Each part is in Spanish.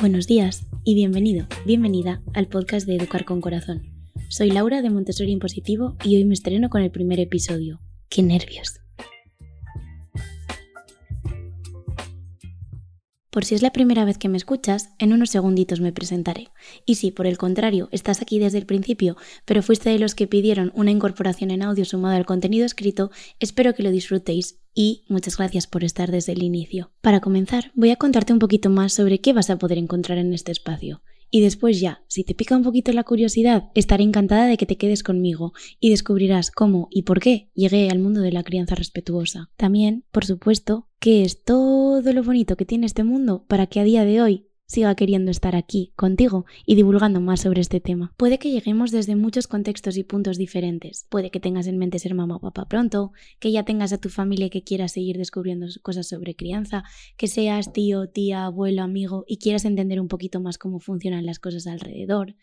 Buenos días y bienvenido, bienvenida al podcast de Educar con Corazón. Soy Laura de Montessori Impositivo y hoy me estreno con el primer episodio. ¡Qué nervios! Por si es la primera vez que me escuchas, en unos segunditos me presentaré. Y si, por el contrario, estás aquí desde el principio, pero fuiste de los que pidieron una incorporación en audio sumado al contenido escrito, espero que lo disfrutéis y muchas gracias por estar desde el inicio. Para comenzar, voy a contarte un poquito más sobre qué vas a poder encontrar en este espacio. Y después ya, si te pica un poquito la curiosidad, estaré encantada de que te quedes conmigo y descubrirás cómo y por qué llegué al mundo de la crianza respetuosa. También, por supuesto, qué es todo lo bonito que tiene este mundo para que a día de hoy siga queriendo estar aquí contigo y divulgando más sobre este tema. Puede que lleguemos desde muchos contextos y puntos diferentes. Puede que tengas en mente ser mamá o papá pronto, que ya tengas a tu familia que quieras seguir descubriendo cosas sobre crianza, que seas tío, tía, abuelo, amigo y quieras entender un poquito más cómo funcionan las cosas alrededor.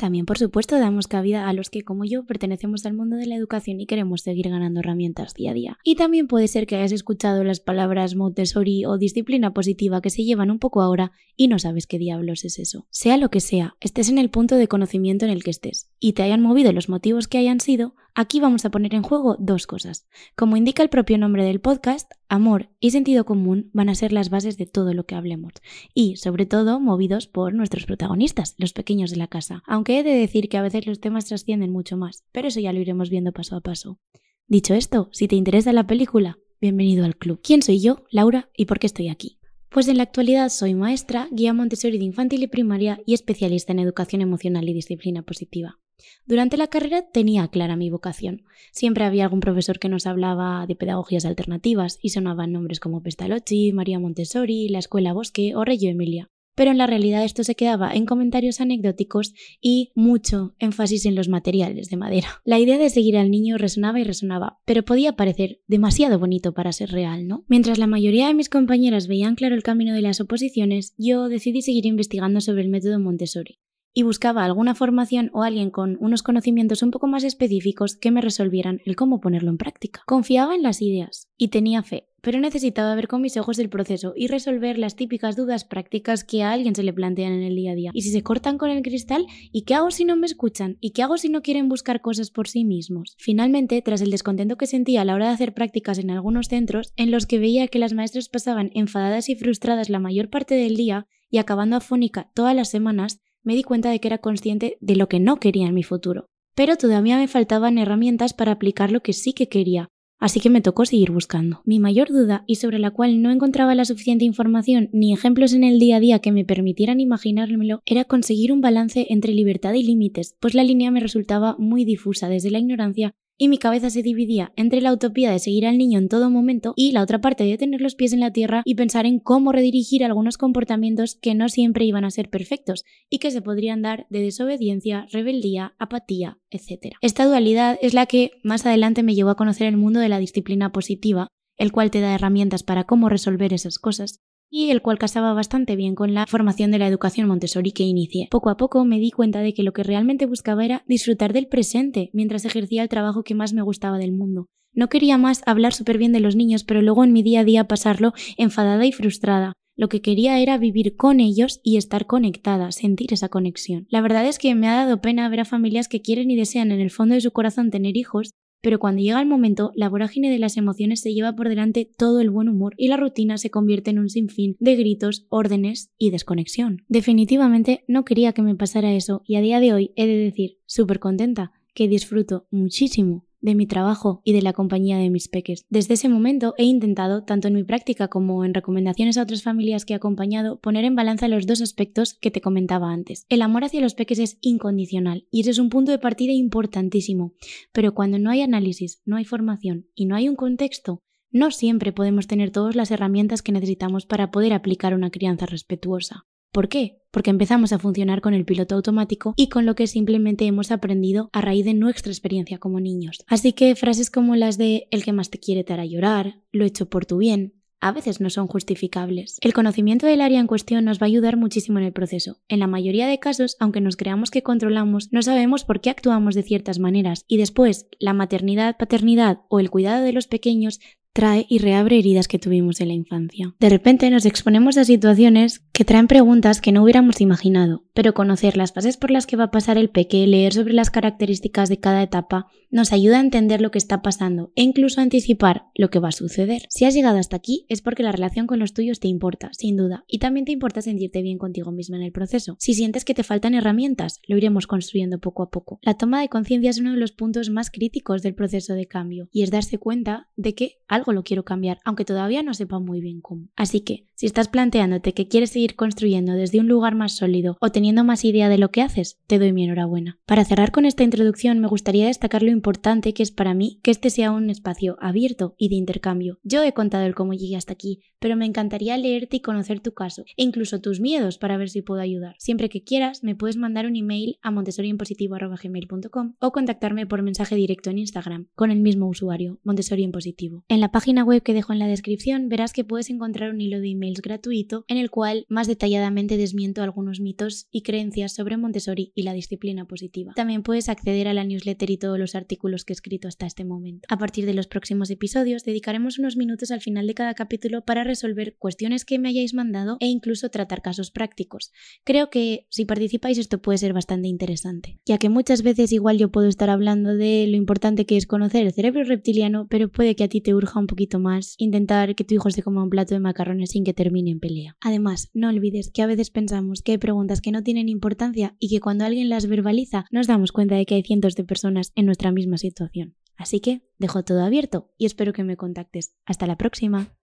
También, por supuesto, damos cabida a los que, como yo, pertenecemos al mundo de la educación y queremos seguir ganando herramientas día a día. Y también puede ser que hayas escuchado las palabras Montessori o disciplina positiva que se llevan un poco ahora y no sabes qué diablos es eso. Sea lo que sea, estés en el punto de conocimiento en el que estés y te hayan movido los motivos que hayan sido, Aquí vamos a poner en juego dos cosas. Como indica el propio nombre del podcast, amor y sentido común van a ser las bases de todo lo que hablemos. Y, sobre todo, movidos por nuestros protagonistas, los pequeños de la casa. Aunque he de decir que a veces los temas trascienden mucho más, pero eso ya lo iremos viendo paso a paso. Dicho esto, si te interesa la película, bienvenido al club. ¿Quién soy yo, Laura, y por qué estoy aquí? Pues en la actualidad soy maestra, guía Montessori de infantil y primaria y especialista en educación emocional y disciplina positiva. Durante la carrera tenía clara mi vocación. Siempre había algún profesor que nos hablaba de pedagogías alternativas y sonaban nombres como Pestalozzi, María Montessori, la Escuela Bosque o Reggio Emilia. Pero en la realidad esto se quedaba en comentarios anecdóticos y mucho énfasis en los materiales de madera. La idea de seguir al niño resonaba y resonaba, pero podía parecer demasiado bonito para ser real, ¿no? Mientras la mayoría de mis compañeras veían claro el camino de las oposiciones, yo decidí seguir investigando sobre el método Montessori y buscaba alguna formación o alguien con unos conocimientos un poco más específicos que me resolvieran el cómo ponerlo en práctica. Confiaba en las ideas y tenía fe, pero necesitaba ver con mis ojos el proceso y resolver las típicas dudas prácticas que a alguien se le plantean en el día a día. ¿Y si se cortan con el cristal? ¿Y qué hago si no me escuchan? ¿Y qué hago si no quieren buscar cosas por sí mismos? Finalmente, tras el descontento que sentía a la hora de hacer prácticas en algunos centros, en los que veía que las maestras pasaban enfadadas y frustradas la mayor parte del día y acabando afónica todas las semanas, me di cuenta de que era consciente de lo que no quería en mi futuro. Pero todavía me faltaban herramientas para aplicar lo que sí que quería, así que me tocó seguir buscando. Mi mayor duda, y sobre la cual no encontraba la suficiente información ni ejemplos en el día a día que me permitieran imaginármelo, era conseguir un balance entre libertad y límites, pues la línea me resultaba muy difusa desde la ignorancia y mi cabeza se dividía entre la utopía de seguir al niño en todo momento y la otra parte de tener los pies en la tierra y pensar en cómo redirigir algunos comportamientos que no siempre iban a ser perfectos y que se podrían dar de desobediencia, rebeldía, apatía, etc. Esta dualidad es la que más adelante me llevó a conocer el mundo de la disciplina positiva, el cual te da herramientas para cómo resolver esas cosas, y el cual casaba bastante bien con la formación de la educación Montessori que inicié. Poco a poco me di cuenta de que lo que realmente buscaba era disfrutar del presente mientras ejercía el trabajo que más me gustaba del mundo. No quería más hablar súper bien de los niños, pero luego en mi día a día pasarlo enfadada y frustrada. Lo que quería era vivir con ellos y estar conectada, sentir esa conexión. La verdad es que me ha dado pena ver a familias que quieren y desean en el fondo de su corazón tener hijos, pero cuando llega el momento, la vorágine de las emociones se lleva por delante todo el buen humor y la rutina se convierte en un sinfín de gritos, órdenes y desconexión. Definitivamente no quería que me pasara eso y a día de hoy he de decir, súper contenta, que disfruto muchísimo de mi trabajo y de la compañía de mis peques. Desde ese momento he intentado, tanto en mi práctica como en recomendaciones a otras familias que he acompañado, poner en balanza los dos aspectos que te comentaba antes. El amor hacia los peques es incondicional y ese es un punto de partida importantísimo, pero cuando no hay análisis, no hay formación y no hay un contexto, no siempre podemos tener todas las herramientas que necesitamos para poder aplicar una crianza respetuosa. ¿Por qué? Porque empezamos a funcionar con el piloto automático y con lo que simplemente hemos aprendido a raíz de nuestra experiencia como niños. Así que frases como las de el que más te quiere te hará llorar, lo hecho por tu bien, a veces no son justificables. El conocimiento del área en cuestión nos va a ayudar muchísimo en el proceso. En la mayoría de casos, aunque nos creamos que controlamos, no sabemos por qué actuamos de ciertas maneras y después la maternidad, paternidad o el cuidado de los pequeños trae y reabre heridas que tuvimos en la infancia. De repente nos exponemos a situaciones que traen preguntas que no hubiéramos imaginado, pero conocer las fases por las que va a pasar el peque, leer sobre las características de cada etapa, nos ayuda a entender lo que está pasando e incluso anticipar lo que va a suceder. Si has llegado hasta aquí es porque la relación con los tuyos te importa, sin duda, y también te importa sentirte bien contigo misma en el proceso. Si sientes que te faltan herramientas, lo iremos construyendo poco a poco. La toma de conciencia es uno de los puntos más críticos del proceso de cambio y es darse cuenta de que algo lo quiero cambiar, aunque todavía no sepa muy bien cómo. Así que, si estás planteándote que quieres seguir construyendo desde un lugar más sólido o teniendo más idea de lo que haces, te doy mi enhorabuena. Para cerrar con esta introducción, me gustaría destacar lo importante que es para mí que este sea un espacio abierto y de intercambio. Yo he contado el cómo llegué hasta aquí, pero me encantaría leerte y conocer tu caso, e incluso tus miedos para ver si puedo ayudar. Siempre que quieras, me puedes mandar un email a montessoriimpositivo.gmail.com o contactarme por mensaje directo en Instagram con el mismo usuario, Montessori en. En la página web que dejo en la descripción verás que puedes encontrar un hilo de gratuito en el cual más detalladamente desmiento algunos mitos y creencias sobre Montessori y la disciplina positiva. También puedes acceder a la newsletter y todos los artículos que he escrito hasta este momento. A partir de los próximos episodios dedicaremos unos minutos al final de cada capítulo para resolver cuestiones que me hayáis mandado e incluso tratar casos prácticos. Creo que si participáis esto puede ser bastante interesante, ya que muchas veces igual yo puedo estar hablando de lo importante que es conocer el cerebro reptiliano, pero puede que a ti te urja un poquito más intentar que tu hijo se coma un plato de macarrones sin que termine en pelea. Además, no olvides que a veces pensamos que hay preguntas que no tienen importancia y que cuando alguien las verbaliza nos damos cuenta de que hay cientos de personas en nuestra misma situación. Así que dejo todo abierto y espero que me contactes. Hasta la próxima.